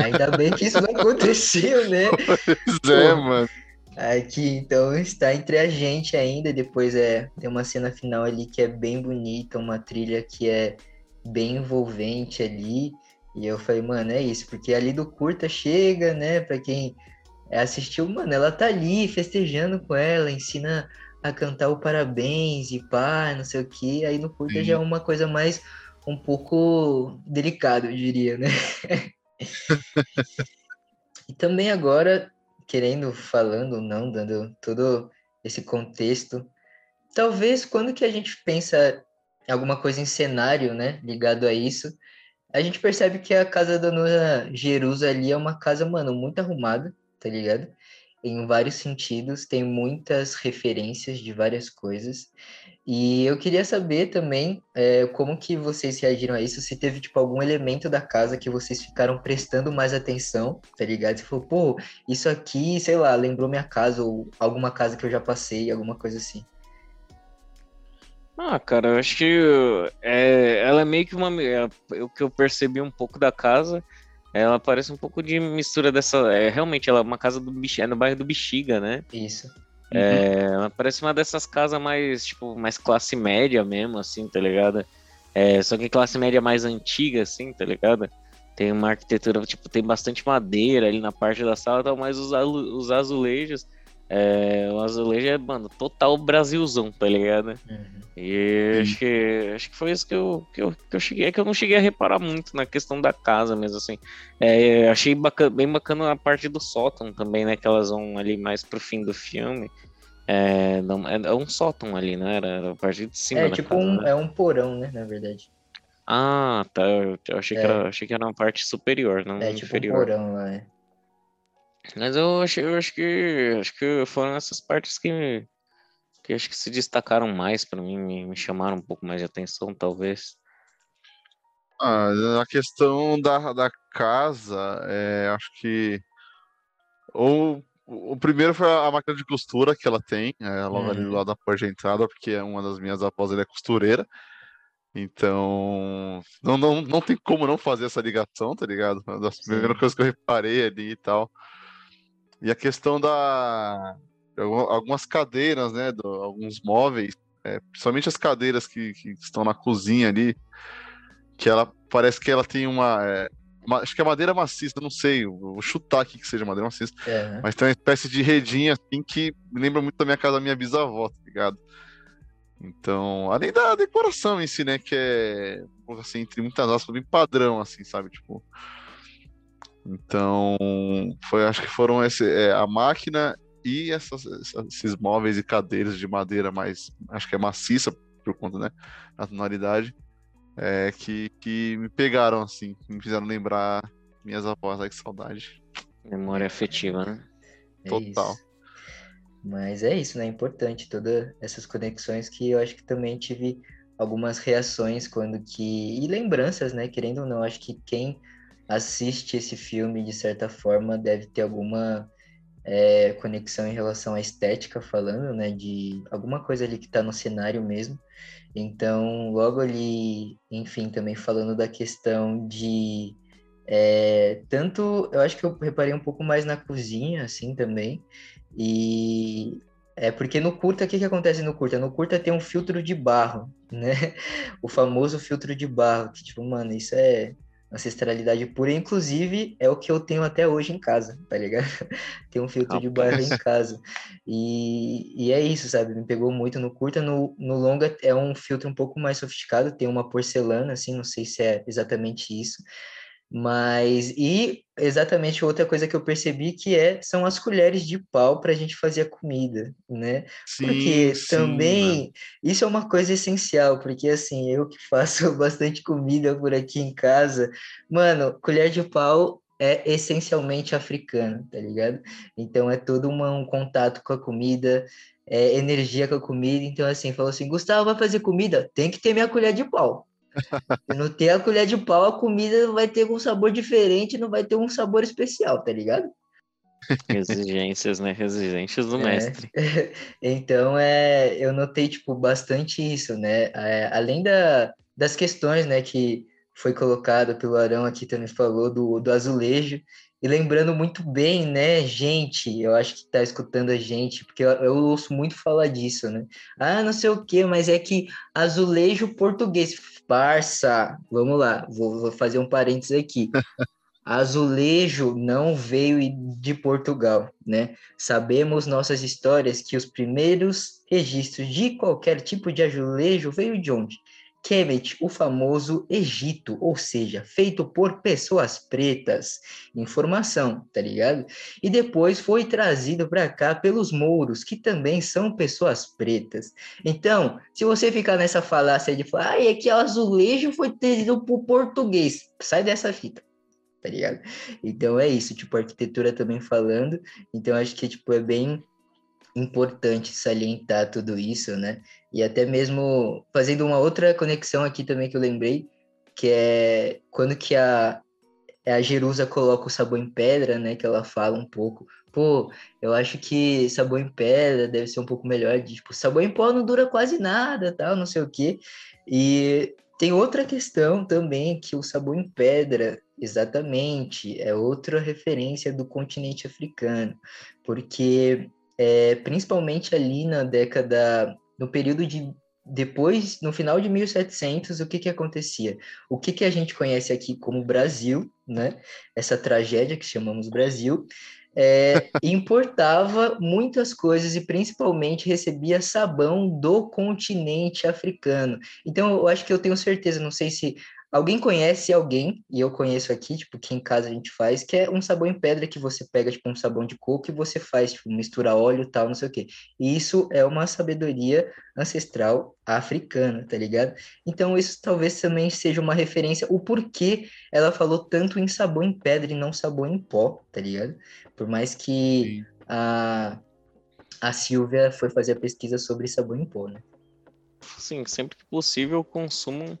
[SPEAKER 1] ainda bem que isso não aconteceu, né?
[SPEAKER 2] Pois é,
[SPEAKER 1] Pô.
[SPEAKER 2] mano.
[SPEAKER 1] Aqui, então, está entre a gente ainda. Depois é tem uma cena final ali que é bem bonita, uma trilha que é bem envolvente ali. E eu falei, mano, é isso, porque ali do curta chega, né? Pra quem assistiu, mano, ela tá ali festejando com ela, ensina a cantar o parabéns e pá, não sei o que. Aí no curta
[SPEAKER 2] Sim.
[SPEAKER 1] já é uma coisa mais um pouco delicada, eu diria, né? E também agora, querendo, falando ou não, dando todo esse contexto, talvez quando que a gente pensa alguma coisa em cenário, né, ligado a isso, a gente percebe que a casa da Dona Jerusa ali é uma casa, mano, muito arrumada, tá ligado? Em vários sentidos, tem muitas referências de várias coisas. E eu queria saber também é, como que vocês reagiram a isso, se teve, tipo, algum elemento da casa que vocês ficaram prestando mais atenção, tá ligado? Você falou, pô, isso aqui, sei lá, lembrou minha casa, ou alguma casa que eu já passei, alguma coisa assim.
[SPEAKER 3] Ah, cara, eu acho que é, ela é meio que uma. é, o que eu percebi um pouco da casa, ela parece um pouco de mistura dessa. É, realmente, ela é uma casa do é no bairro do Bexiga, né?
[SPEAKER 1] Isso.
[SPEAKER 3] É, ela parece uma dessas casas mais, tipo, mais classe média mesmo, assim, tá ligado? É, só que classe média mais antiga, assim, tá ligado? Tem uma arquitetura, tipo, tem bastante madeira ali na parte da sala, tal, mas os, os azulejos, é, o azulejo é, mano, total Brasilzão, tá ligado?
[SPEAKER 1] Uhum.
[SPEAKER 3] E acho que, acho que foi isso que eu, que, eu, que eu cheguei, é que eu não cheguei a reparar muito na questão da casa mesmo, assim. É, achei bacana, bem bacana a parte do sótão também, né? Que elas vão ali mais pro fim do filme. É, não, é, é um sótão ali, né? Era, era a parte de cima
[SPEAKER 1] É tipo
[SPEAKER 3] casa,
[SPEAKER 1] um,
[SPEAKER 3] né?
[SPEAKER 1] é um porão, né, na verdade.
[SPEAKER 3] Ah, tá. Eu, eu achei, que
[SPEAKER 1] É.
[SPEAKER 3] era, achei que era uma parte superior, não
[SPEAKER 1] É tipo um
[SPEAKER 3] inferior.
[SPEAKER 1] porão lá, é.
[SPEAKER 3] Mas eu achei, eu acho que acho que foram essas partes que, que acho que se destacaram mais pra mim, me, me chamaram um pouco mais de atenção, talvez.
[SPEAKER 2] Ah, a questão da, da casa, é, acho que. Ou, o primeiro foi a máquina de costura que ela tem, é, logo ali do
[SPEAKER 1] Uhum.
[SPEAKER 2] lado da porta de entrada, porque é uma das minhas avós é costureira. Então, não, não, não tem como não fazer essa ligação, tá ligado? Uma das
[SPEAKER 1] Sim.
[SPEAKER 2] primeiras coisas que eu reparei ali e tal. E a questão da. algu- Algumas cadeiras, né? do- alguns móveis, é, principalmente as cadeiras que, que estão na cozinha ali, que ela parece que ela tem uma. é, acho que é madeira maciça, não sei, vou chutar aqui que seja madeira maciça, é. mas tem uma espécie de redinha assim que me lembra muito da minha casa da minha bisavó, tá ligado? Então, além da decoração em si, né, que é, assim, entre muitas aspas, bem padrão, assim, sabe, tipo... Então, foi, acho que foram esse, é, a máquina e essas, esses móveis e cadeiras de madeira mais, acho que é maciça por conta, né, da tonalidade, é, que, que me pegaram, assim, me fizeram lembrar minhas avós, ai que saudade.
[SPEAKER 3] Memória afetiva, né?
[SPEAKER 1] É
[SPEAKER 2] Total.
[SPEAKER 1] Isso. Mas é isso, né? É importante todas essas conexões que eu acho que também tive algumas reações quando que. E lembranças, né? Querendo ou não, acho que quem assiste esse filme, de certa forma, deve ter alguma é, conexão em relação à estética, falando, né? De alguma coisa ali que está no cenário mesmo. Então, logo ali, enfim, também falando da questão de. É, tanto, eu acho que eu reparei um pouco mais na cozinha, assim, também. E é porque no curta, o que, que acontece no curta? No curta tem um filtro de barro, né? O famoso filtro de barro, que, tipo, mano, isso é ancestralidade pura, inclusive é o que eu tenho até hoje em casa, tá ligado? tem um filtro de barro em casa. E, e é isso, sabe? Me pegou muito no curta. No, no longa é um filtro um pouco mais sofisticado, tem uma porcelana, assim, não sei se é exatamente isso. Mas, e exatamente outra coisa que eu percebi que é, são as colheres de pau para a gente fazer a comida, né? Sim, porque sim, também, mano. isso é uma coisa essencial, porque assim, eu que faço bastante comida por aqui em casa, mano, colher de pau é essencialmente africano, tá ligado? Então é todo uma, um contato com a comida, é energia com a comida, então assim, falou assim, Gustavo, vai fazer comida? Tem que ter minha colher de pau. Se não ter a colher de pau, a comida vai ter um sabor diferente, não vai ter um sabor especial, tá ligado?
[SPEAKER 3] Exigências, né? Exigências do é, mestre.
[SPEAKER 1] Então, é, eu notei, tipo, bastante isso, né? É, além da, das questões, né, que foi colocado pelo Arão aqui, também falou, do, do azulejo, e lembrando muito bem, né, gente, eu acho que tá escutando a gente, porque eu, eu ouço muito falar disso, né? Ah, não sei o que, mas é que azulejo português, parça, vamos lá, vou, vou fazer um parênteses aqui. Azulejo não veio de Portugal, né? Sabemos nossas histórias que os primeiros registros de qualquer tipo de azulejo veio de onde? Kemet, o famoso Egito, ou seja, feito por pessoas pretas. Informação, tá ligado? E depois foi trazido para cá pelos mouros, que também são pessoas pretas. Então, se você ficar nessa falácia de falar, ah, é que o azulejo foi trazido por português, sai dessa fita. Tá ligado? Então é isso, tipo, arquitetura também falando. Então acho que tipo é bem importante salientar tudo isso, né? E até mesmo fazendo uma outra conexão aqui também que eu lembrei, que é quando que a, a Jerusa coloca o sabão em pedra, né? Que ela fala um pouco, pô, eu acho que sabão em pedra deve ser um pouco melhor, de, tipo, sabão em pó não dura quase nada, tal, não sei o quê. E tem outra questão também, que o sabão em pedra, exatamente, é outra referência do continente africano, porque é, principalmente ali na década, no período de depois, no final de 1700, o que que acontecia? O que que a gente conhece aqui como Brasil, né? Essa tragédia que chamamos Brasil, é, importava muitas coisas e principalmente recebia sabão do continente africano. Então, eu acho que eu tenho certeza, não sei se Alguém conhece alguém, e eu conheço aqui, tipo, que em casa a gente faz, que é um sabão em pedra que você pega, tipo, um sabão de coco e você faz, tipo, mistura óleo tal, não sei o quê. E isso é uma sabedoria ancestral africana, tá ligado? Então, isso talvez também seja uma referência, o porquê ela falou tanto em sabão em pedra e não sabão em pó, tá ligado? Por mais que a, a Silvia foi fazer a pesquisa sobre sabão em pó, né?
[SPEAKER 3] Sim, sempre que possível consumam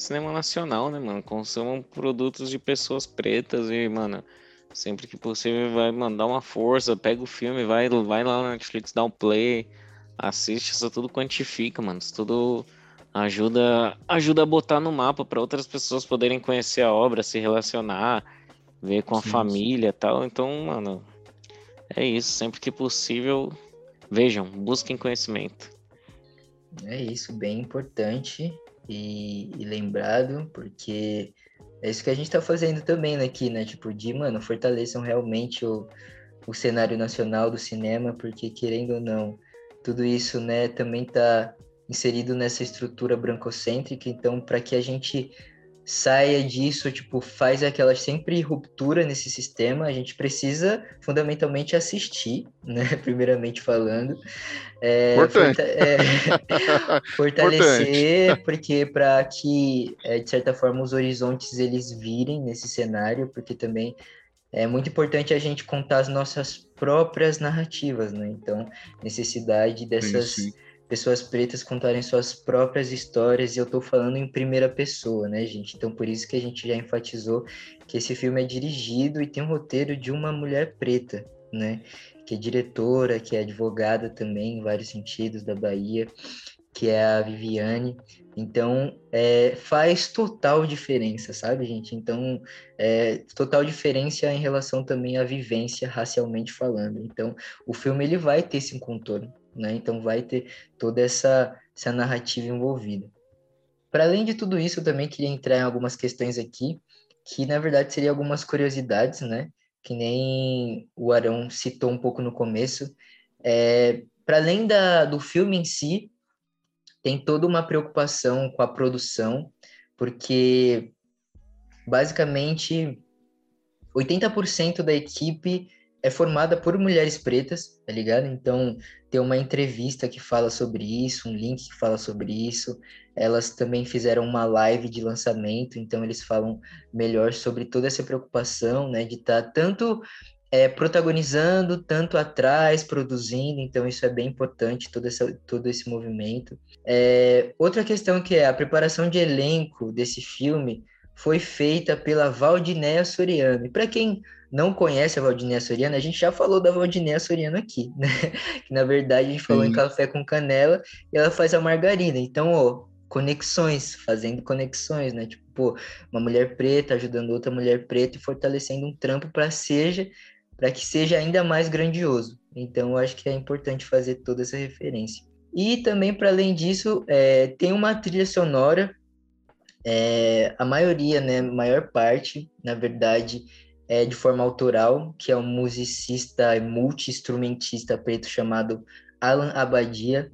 [SPEAKER 3] cinema nacional, né, mano? Consumam produtos de pessoas pretas e, mano, sempre que possível vai mandar uma força, pega o filme, vai, vai lá na Netflix, dá um play, assiste, isso tudo quantifica, mano. Isso tudo ajuda, ajuda a botar no mapa para outras pessoas poderem conhecer a obra, se relacionar, ver com a sim, família e tal. Então, mano, é isso. Sempre que possível, vejam, busquem conhecimento.
[SPEAKER 1] É isso, bem importante e, e lembrado, porque É isso que a gente tá fazendo também aqui, né? Tipo, de, mano, fortaleçam realmente o, o cenário nacional do cinema, porque querendo ou não, tudo isso, né, também tá inserido nessa estrutura brancocêntrica, então para que a gente saia disso, tipo, faz aquela sempre ruptura nesse sistema, a gente precisa fundamentalmente assistir, né, primeiramente falando.
[SPEAKER 2] É, forta é,
[SPEAKER 1] fortalecer, porque para que, é, de certa forma, os horizontes eles virem nesse cenário, porque também é muito importante a gente contar as nossas próprias narrativas, né? Então, necessidade dessas... Sim, sim pessoas pretas contarem suas próprias histórias, e eu estou falando em primeira pessoa, né, gente? Então, por isso que a gente já enfatizou que esse filme é dirigido e tem um roteiro de uma mulher preta, né? Que é diretora, que é advogada também, em vários sentidos, da Bahia, que é a Viviane. Então, é, faz total diferença, sabe, gente? Então, é, total diferença em relação também à vivência racialmente falando. Então, o filme ele vai ter esse contorno né? Então vai ter toda essa, essa narrativa envolvida. Para além de tudo isso, eu também queria entrar em algumas questões aqui, que na verdade seriam algumas curiosidades, né? Que nem o Arão citou um pouco no começo. É, Para além da, do filme em si, tem toda uma preocupação com a produção, porque basicamente 80% da equipe é formada por mulheres pretas, tá ligado? Então, tem uma entrevista que fala sobre isso, um link que fala sobre isso. Elas também fizeram uma live de lançamento, então eles falam melhor sobre toda essa preocupação, né, de estar tá tanto é, protagonizando, tanto atrás, produzindo, então isso é bem importante, todo, essa, todo esse movimento. É, outra questão que é a preparação de elenco desse filme foi feita pela Valdinéia Soriano. E para quem não conhece a Valdinéia Soriano, a gente já falou da Valdinéia Soriano aqui, né? Que na verdade a gente falou Sim. em café com canela e ela faz a margarina. Então, ó, conexões, fazendo conexões, né? Tipo, pô, uma mulher preta ajudando outra mulher preta e fortalecendo um trampo para seja para que seja ainda mais grandioso. Então, eu acho que é importante fazer toda essa referência. E também, para além disso, é, tem uma trilha sonora, é, a maioria, né, maior parte, na verdade, é, de forma autoral, que é um musicista e multi-instrumentista preto chamado Alan Abadia,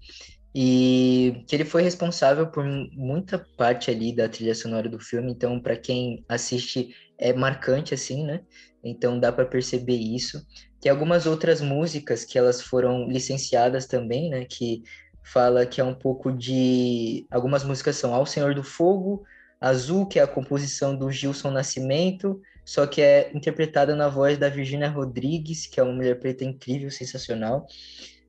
[SPEAKER 1] e que ele foi responsável por muita parte ali da trilha sonora do filme, então para quem assiste é marcante assim, né? Então dá para perceber isso. Tem algumas outras músicas que elas foram licenciadas também, né, que fala que é um pouco de algumas músicas são Ao Senhor do Fogo, Azul, que é a composição do Gilson Nascimento, só que é interpretada na voz da Virginia Rodrigues, que é uma mulher preta incrível, sensacional.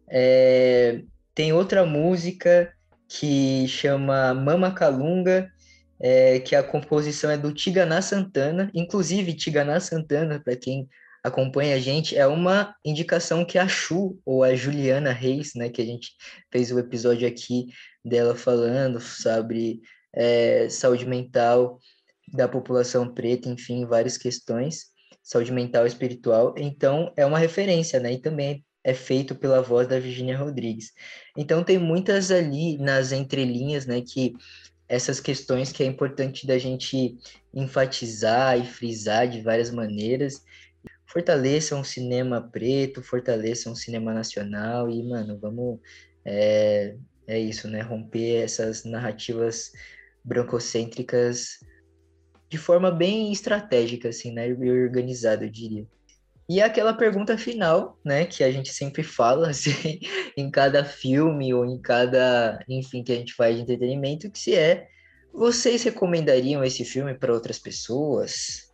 [SPEAKER 1] É, tem outra música que chama Mama Calunga, é, que a composição é do Tiganá Santana. Inclusive, Tiganá Santana, para quem acompanha a gente, é uma indicação que a Chu, ou a Juliana Reis, né, que a gente fez o episódio aqui dela falando sobre é, saúde mental, da população preta, enfim, várias questões, saúde mental e espiritual. Então, é uma referência, né? E também é feito pela voz da Virginia Rodrigues. Então, tem muitas ali nas entrelinhas, né, que essas questões que é importante da gente enfatizar e frisar de várias maneiras. Fortaleçam o cinema preto, fortaleçam o cinema nacional e, mano, vamos. É, é isso, né? Romper essas narrativas brancocêntricas de forma bem estratégica, assim, né? E organizada, eu diria. E aquela pergunta final, né, que a gente sempre fala, assim, em cada filme ou em cada, enfim, que a gente faz de entretenimento, que se é, vocês recomendariam esse filme para outras pessoas?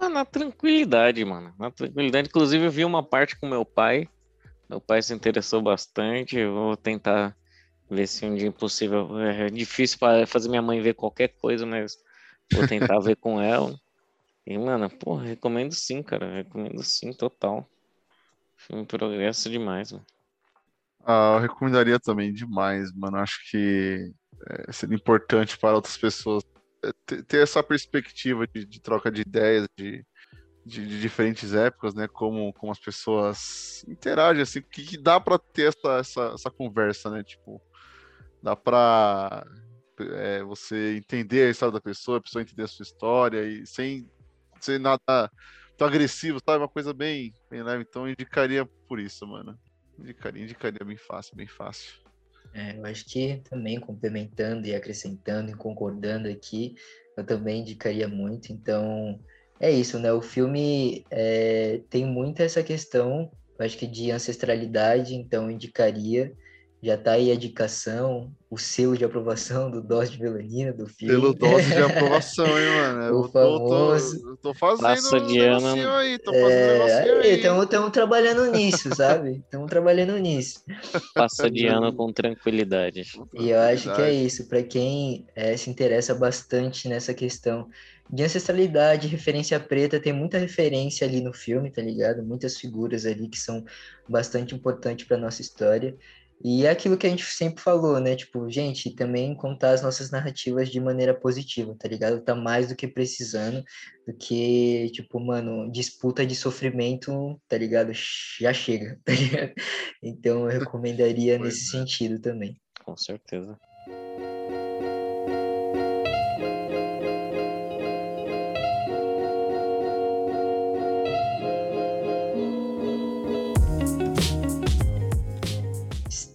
[SPEAKER 3] Ah, na tranquilidade, mano, na tranquilidade. Inclusive, eu vi uma parte com meu pai, meu pai se interessou bastante, eu vou tentar ver se um dia impossível, é difícil para fazer minha mãe ver qualquer coisa, mas Vou tentar ver com ela. E, mano, porra, recomendo sim, cara. Recomendo sim, total. Filme progresso demais, mano.
[SPEAKER 2] Ah, eu recomendaria também demais, mano. Acho que é, seria importante para outras pessoas é, ter, essa perspectiva de, de, troca de ideias, de, de, de, diferentes épocas, né? Como, como as pessoas interagem, assim, que, que dá para ter essa, essa, essa conversa, né? Tipo, dá para é, você entender a história da pessoa, a pessoa entender a sua história e sem ser nada tão agressivo, sabe? Uma coisa bem, bem leve. Então indicaria por isso, mano. Indicaria, indicaria bem fácil, bem fácil.
[SPEAKER 1] É, eu acho que também complementando e acrescentando e concordando aqui, eu também indicaria muito. Então, é isso, né? O filme é, tem muito essa questão, eu acho que de ancestralidade, então indicaria. Já tá aí a indicação, o selo de aprovação do dose de melanina do filme.
[SPEAKER 2] Pelo dose de aprovação, hein, mano?
[SPEAKER 1] O
[SPEAKER 2] eu
[SPEAKER 1] famoso...
[SPEAKER 2] tô, tô, tô fazendo
[SPEAKER 3] Passa
[SPEAKER 2] um
[SPEAKER 3] de ano.
[SPEAKER 2] negocinho aí, tô fazendo um
[SPEAKER 1] É,
[SPEAKER 2] negocinho aí.
[SPEAKER 1] Estamos trabalhando nisso, sabe? Estamos trabalhando nisso.
[SPEAKER 3] Passa de ano com tranquilidade.
[SPEAKER 1] E eu acho que é isso, para quem é, se interessa bastante nessa questão de ancestralidade, referência preta, tem muita referência ali no filme, tá ligado? Muitas figuras ali que são bastante importantes para nossa história. E é aquilo que a gente sempre falou, né? Tipo, gente, também contar as nossas narrativas de maneira positiva, tá ligado? Tá mais do que precisando, do que, tipo, mano, disputa de sofrimento, tá ligado? Já chega, tá ligado? Então eu recomendaria nesse
[SPEAKER 2] é.
[SPEAKER 1] sentido também.
[SPEAKER 3] Com certeza.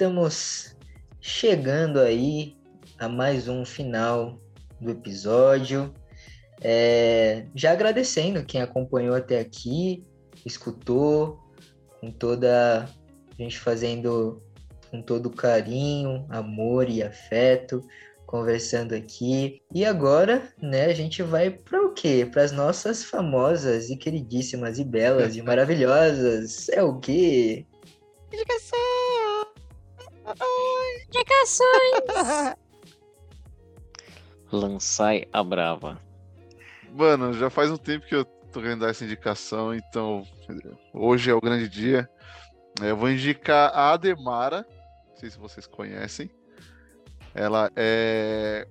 [SPEAKER 1] Estamos chegando aí a mais um final do episódio. É, já agradecendo quem acompanhou até aqui, escutou, com toda a gente fazendo com todo carinho, amor e afeto, conversando aqui. E agora, né, a gente vai para o quê? Para as nossas famosas e queridíssimas e belas e maravilhosas. É o quê?
[SPEAKER 3] Lançai a brava.
[SPEAKER 2] Mano, já faz um tempo que eu tô querendo dar essa indicação, então hoje é o grande dia. É, Eu vou indicar a Ademara, não sei se vocês conhecem. Ela é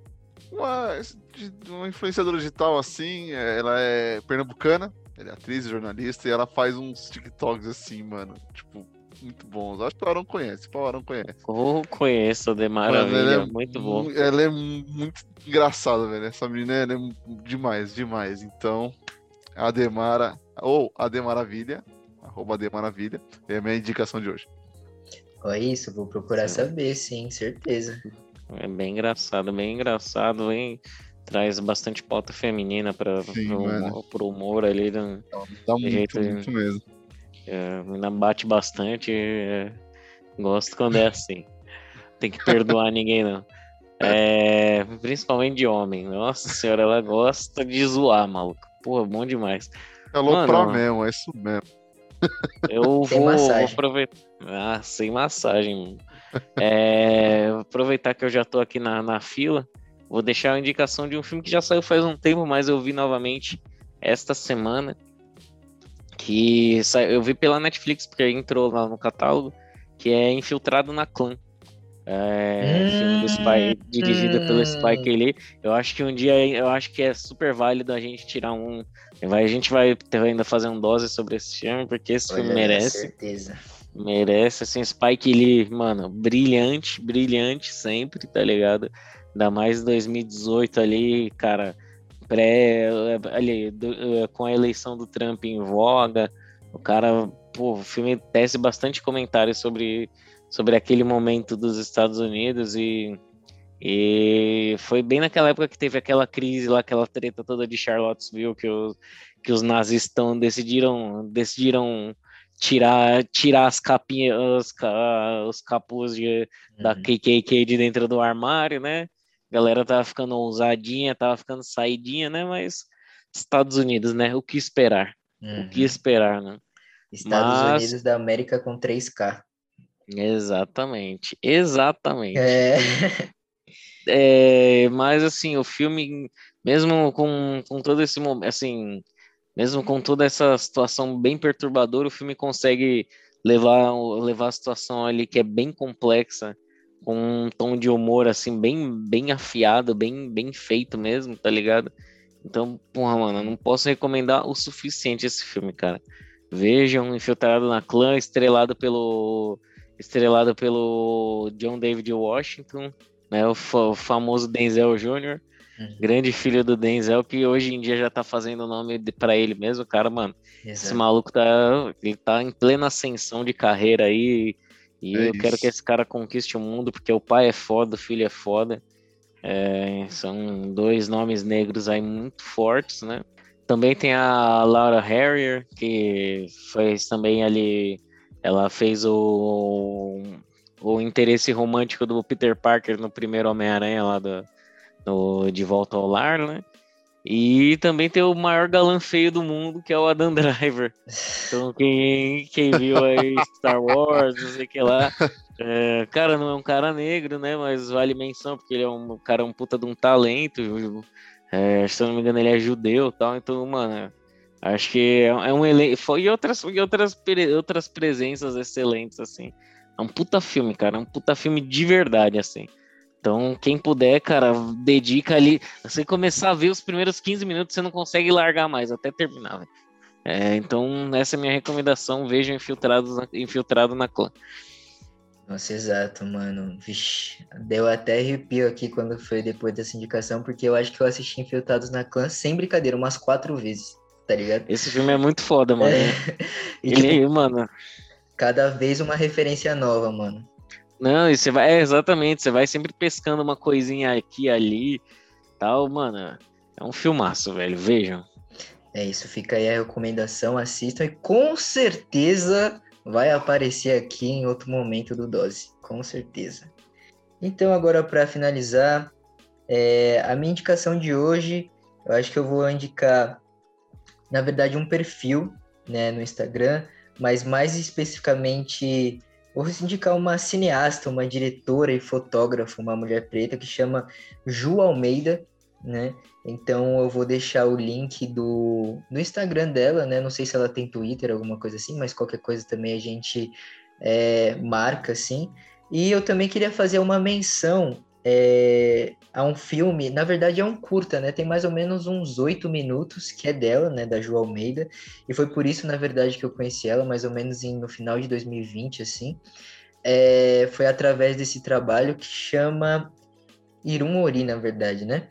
[SPEAKER 2] uma, de- uma influenciadora digital assim, é, ela é pernambucana, ela é atriz e jornalista, e ela faz uns TikToks assim, mano, tipo, muito bons. Acho que o Arão conhece, o Arão conhece.
[SPEAKER 3] Oh, conheço de
[SPEAKER 2] Mano,
[SPEAKER 3] maravilha,
[SPEAKER 2] ela é
[SPEAKER 3] muito bom.
[SPEAKER 2] Ela é muito engraçada, velho. Essa menina é demais, demais. Então, Ademara, ou Ademaravilha, arroba Ademaravilha, é a minha indicação de hoje.
[SPEAKER 1] Olha isso, vou procurar
[SPEAKER 3] Sim.
[SPEAKER 1] saber, sim, certeza.
[SPEAKER 3] É bem engraçado, bem engraçado, hein? Traz bastante pauta feminina para
[SPEAKER 2] mano.
[SPEAKER 3] humor- ali. né?
[SPEAKER 2] Dá
[SPEAKER 3] De jeito
[SPEAKER 2] muito mesmo.
[SPEAKER 3] É, ainda bate bastante. é, gosto quando é assim. Tem que perdoar ninguém, não. É, principalmente de homem. Nossa senhora, ela gosta de zoar, maluco. Porra, bom demais.
[SPEAKER 2] É aloprar
[SPEAKER 3] Mano.
[SPEAKER 2] mesmo, é isso mesmo.
[SPEAKER 3] Eu vou, vou aproveitar. Ah, sem massagem. mano. É, vou aproveitar que eu já tô aqui na, na fila. Vou deixar a indicação de um filme que já saiu faz um tempo, mas eu vi novamente esta semana. Que eu vi pela Netflix, porque entrou lá no catálogo, que é Infiltrado na Clã. É, filme do Spy, dirigido pelo Spike Lee. Eu acho que um dia eu acho que é super válido a gente tirar um. Vai, a gente vai ainda fazer um dose sobre esse filme, porque esse filme
[SPEAKER 1] Olha,
[SPEAKER 3] merece.
[SPEAKER 1] certeza.
[SPEAKER 3] Merece, assim, Spike Lee, mano, brilhante, brilhante sempre, tá ligado? Ainda mais 2018 ali, cara, pré, ali, do- eh, com a eleição do Trump em voga, o cara, pô, o filme tece bastante comentários sobre, sobre aquele momento dos Estados Unidos e, e foi bem naquela época que teve aquela crise lá, aquela treta toda de Charlottesville, que os, que os nazistas decidiram, decidiram tirar, tirar as capinhas, os, os capuz de, da
[SPEAKER 1] Uhum.
[SPEAKER 3] KKK de dentro do armário, né? A galera tava ficando ousadinha, tava ficando saidinha, né? Mas Estados Unidos, né? O que esperar?
[SPEAKER 1] Uhum.
[SPEAKER 3] O que esperar, né?
[SPEAKER 1] Estados
[SPEAKER 3] Mas-
[SPEAKER 1] Unidos da América com 3K.
[SPEAKER 3] Exatamente, exatamente.
[SPEAKER 1] É.
[SPEAKER 3] É, mas assim, o filme, mesmo com, com todo esse momento, assim, mesmo com toda essa situação bem perturbadora, o filme consegue levar, levar a situação ali que é bem complexa, com um tom de humor assim, bem, bem afiado, bem, bem feito mesmo, tá ligado? Então, porra, mano, eu não posso recomendar o suficiente esse filme, cara. Vejam Infiltrado na Clã, estrelado pelo estrelado pelo John David Washington né? O, o famoso Denzel Jr., uhum. grande filho do Denzel, que hoje em dia já tá fazendo o nome para ele mesmo, cara, mano. Exato. Esse maluco tá, ele tá em plena ascensão de carreira aí. E é eu isso. quero que esse cara conquiste o mundo, porque o pai é foda, o filho é foda. É, são dois nomes negros aí muito fortes, né? Também tem a Laura Harrier, que fez também ali. Ela fez o, o interesse romântico do Peter Parker no primeiro Homem-Aranha lá do, no De Volta ao Lar, né? E também tem o maior galã feio do mundo, que é o Adam Driver. Então, quem, quem viu aí Star Wars, não sei o que lá. É, cara, não é um cara negro, né? Mas vale menção, porque ele é um cara, um puta de um talento. É, se eu não me engano, ele é judeu e tal. Então, mano, acho que é, é um elenco. E outras, e outras, outras presenças excelentes, assim. É um puta filme, cara. É um puta filme de verdade, assim. Então, quem puder, cara, dedica ali. Você começar a ver os primeiros 15 minutos, você não consegue largar mais, até terminar. É, então, essa é a minha recomendação. Vejam Infiltrados na, Infiltrado na Clã.
[SPEAKER 1] Nossa, exato, mano. Vixe, deu até arrepio aqui quando foi depois dessa indicação, porque eu acho que eu assisti Infiltrados na Clã sem brincadeira, umas quatro vezes, tá ligado?
[SPEAKER 3] Esse filme é muito foda, mano. É.
[SPEAKER 1] E, Ele, tipo, mano. Cada vez uma referência nova, mano.
[SPEAKER 3] Não, e você vai, é, exatamente, você vai sempre pescando uma coisinha aqui ali, tal, mano. É um filmaço, velho, vejam.
[SPEAKER 1] É isso, fica aí a recomendação, assistam e com certeza vai aparecer aqui em outro momento do Dose, com certeza. Então, agora para finalizar, é, a minha indicação de hoje, eu acho que eu vou indicar, na verdade, um perfil né, no Instagram, mas mais especificamente Vou indicar uma cineasta, uma diretora e fotógrafa, uma mulher preta que chama Ju Almeida, né? Então eu vou deixar o link do, do Instagram dela, né? Não sei se ela tem Twitter, alguma coisa assim, mas qualquer coisa também a gente é, marca, assim. E eu também queria fazer uma menção é, a um filme, na verdade é um curta, né? Tem mais ou menos uns oito minutos que é dela, né? Da Ju Almeida. E foi por isso, na verdade, que eu conheci ela, mais ou menos em, no final de 2020, assim. É, foi através desse trabalho que chama Irum Ori, na verdade, né?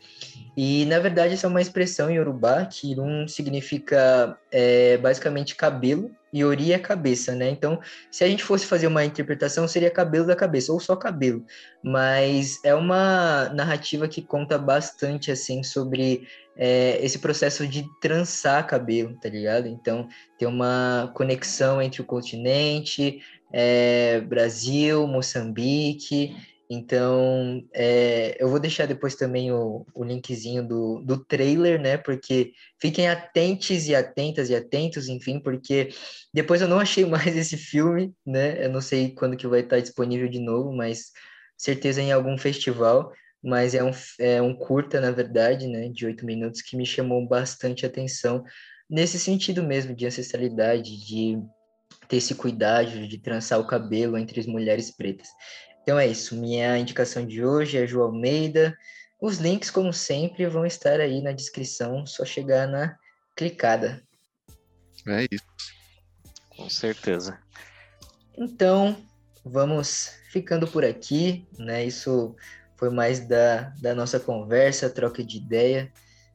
[SPEAKER 1] E, na verdade, essa é uma expressão em Yorubá, que Irum significa é, basicamente cabelo, e Ori é cabeça, né? Então, se a gente fosse fazer uma interpretação, seria cabelo da cabeça, ou só cabelo. Mas é uma narrativa que conta bastante, assim, sobre é, esse processo de trançar cabelo, tá ligado? Então, tem uma conexão entre o continente, é, Brasil, Moçambique, então, é, eu vou deixar depois também o, o linkzinho do, do trailer, né? Porque fiquem atentos e atentas e atentos, enfim, porque depois eu não achei mais esse filme, né? Eu não sei quando que vai estar disponível de novo, mas certeza em algum festival. Mas é um, é um curta, na verdade, né? De oito minutos, que me chamou bastante atenção nesse sentido mesmo, de ancestralidade, de ter esse cuidado de trançar o cabelo entre as mulheres pretas. Então é isso. Minha indicação de hoje é João Almeida. Os links, como sempre, vão estar aí na descrição, só chegar na clicada.
[SPEAKER 2] É isso.
[SPEAKER 3] Com certeza.
[SPEAKER 1] Então, vamos ficando por aqui, né? Isso foi mais da, da nossa conversa, troca de ideia,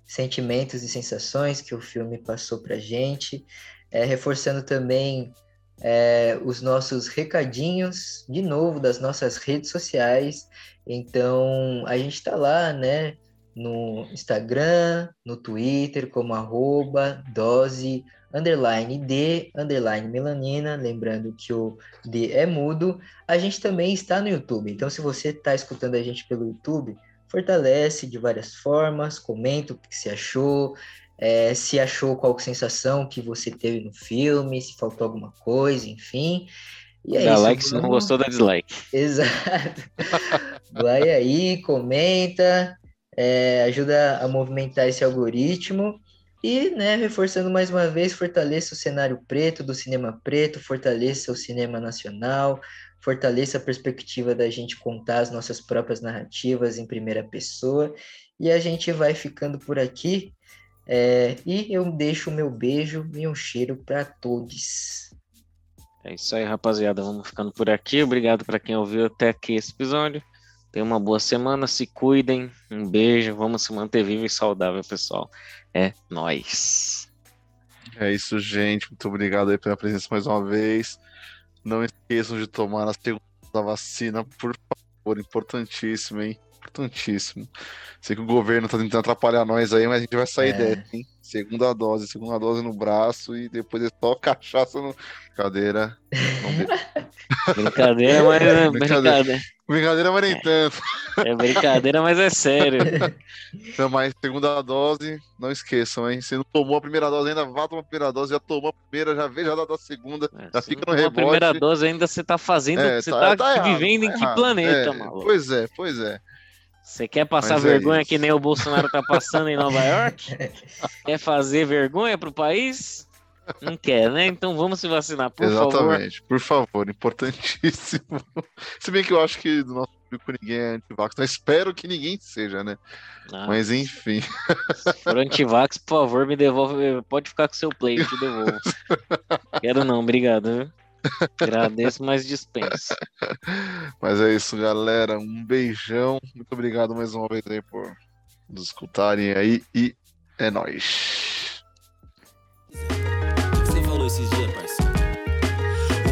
[SPEAKER 1] sentimentos e sensações que o filme passou pra gente. É, reforçando também é, os nossos recadinhos, de novo, das nossas redes sociais. Então, a gente está lá, né? No Instagram, no Twitter, como arroba dose underline D, underline melanina, lembrando que o D é mudo. A gente também está no YouTube, então se você está escutando a gente pelo YouTube, fortalece de várias formas, comenta o que você achou, é, se achou qual sensação que você teve no filme, se faltou alguma coisa, enfim.
[SPEAKER 3] E é Dá isso, like se não gostou, dá dislike.
[SPEAKER 1] Exato. Vai aí, comenta, é, ajuda a movimentar esse algoritmo. E, né, reforçando mais uma vez, fortaleça o cenário preto do cinema preto, fortaleça o cinema nacional, fortaleça a perspectiva da gente contar as nossas próprias narrativas em primeira pessoa. E a gente vai ficando por aqui. É, e eu deixo o meu beijo e um cheiro para todos.
[SPEAKER 3] É isso aí, rapaziada. Vamos ficando por aqui. Obrigado para quem ouviu até aqui esse episódio. Tenham uma boa semana, se cuidem. Um beijo, vamos se manter vivo e saudável, pessoal. É nós.
[SPEAKER 2] É isso, gente. Muito obrigado aí pela presença mais uma vez. Não esqueçam de tomar a segunda vacina, por favor. Importantíssimo, hein? Importantíssimo. Sei que o governo tá tentando atrapalhar nós aí, mas a gente vai sair
[SPEAKER 1] É.
[SPEAKER 2] dessa, hein? Segunda dose, segunda dose no braço e depois é só cachaça no. Brincadeira. Não
[SPEAKER 3] Brincadeira, mas é
[SPEAKER 2] Brincadeira.
[SPEAKER 3] brincadeira.
[SPEAKER 2] Mas nem tanto.
[SPEAKER 3] É brincadeira, mas é sério.
[SPEAKER 2] Então, mas segunda dose, não esqueçam, hein? Se não tomou a primeira dose ainda, vá tomar a primeira dose, já tomou a primeira, já veja já da segunda, já
[SPEAKER 3] Se
[SPEAKER 2] fica
[SPEAKER 3] não
[SPEAKER 2] no
[SPEAKER 3] tomou a primeira
[SPEAKER 2] rebote.
[SPEAKER 3] dose ainda você tá fazendo,
[SPEAKER 2] É,
[SPEAKER 3] você
[SPEAKER 2] tá-
[SPEAKER 3] tá,
[SPEAKER 2] tá errado,
[SPEAKER 3] vivendo em
[SPEAKER 2] tá
[SPEAKER 3] que
[SPEAKER 2] errado.
[SPEAKER 3] planeta,
[SPEAKER 2] É,
[SPEAKER 3] maluco?
[SPEAKER 2] Pois é, pois é.
[SPEAKER 3] Você quer passar
[SPEAKER 2] Mas é
[SPEAKER 3] vergonha que nem o Bolsonaro tá passando em Nova York? quer fazer vergonha pro país? Não quer, né? Então vamos se vacinar, por favor.
[SPEAKER 2] Exatamente, por favor, importantíssimo. Se bem que eu acho que do nosso público ninguém é antivax, então espero que ninguém seja, né?
[SPEAKER 3] Ah,
[SPEAKER 2] Mas enfim,
[SPEAKER 3] Se for antivax, por favor, me devolve. Pode ficar com seu play, eu te devolvo. Quero não, obrigado. viu? Agradeço, mas dispensa.
[SPEAKER 2] mas é isso, galera. Um beijão. Muito obrigado mais uma vez aí por nos escutarem aí e é nóis.
[SPEAKER 5] Você falou esses dias, parceiro?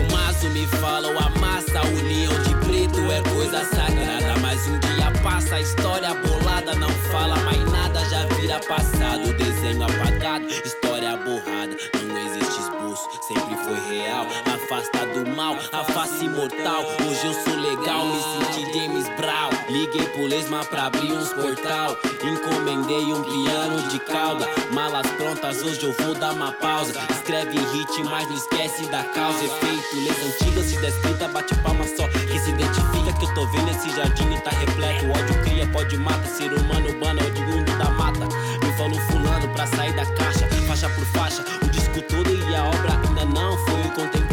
[SPEAKER 5] O maço me fala, o amassa, a união de preto é coisa sagrada. Mas um dia passa, a história bolada não fala mais nada, já vira passado. Desenho apagado, história borrada. Não existe esboço, sempre foi real. Afasta do mal, a face imortal. Hoje eu sou legal, me senti James Brown. Liguei pro Lesma pra abrir uns portal. Encomendei um piano de cauda. Malas prontas, hoje eu vou dar uma pausa. Escreve hit, mas não esquece da causa. Efeito, leis antigas, se descrita, bate palma só. Que se identifica que eu tô vendo esse jardim e tá repleto. O ódio cria, pode mata. Ser humano urbano é oriundo da mata. Me falou fulano pra sair da caixa, faixa por faixa. O disco todo e a obra ainda não foi contemplada,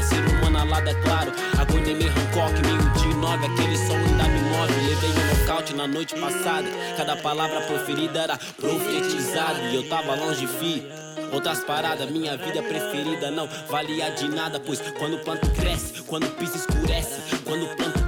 [SPEAKER 5] elevada. Ser humano alada, é claro. Aguardei meio Hancock, meio de nove. Aquele som ainda me move. Levei um nocaute na noite passada. Cada palavra proferida era profetizada. E eu tava longe, fi. Outras paradas, minha vida preferida não valia de nada, pois quando o planto cresce, quando o piso escurece, quando o planto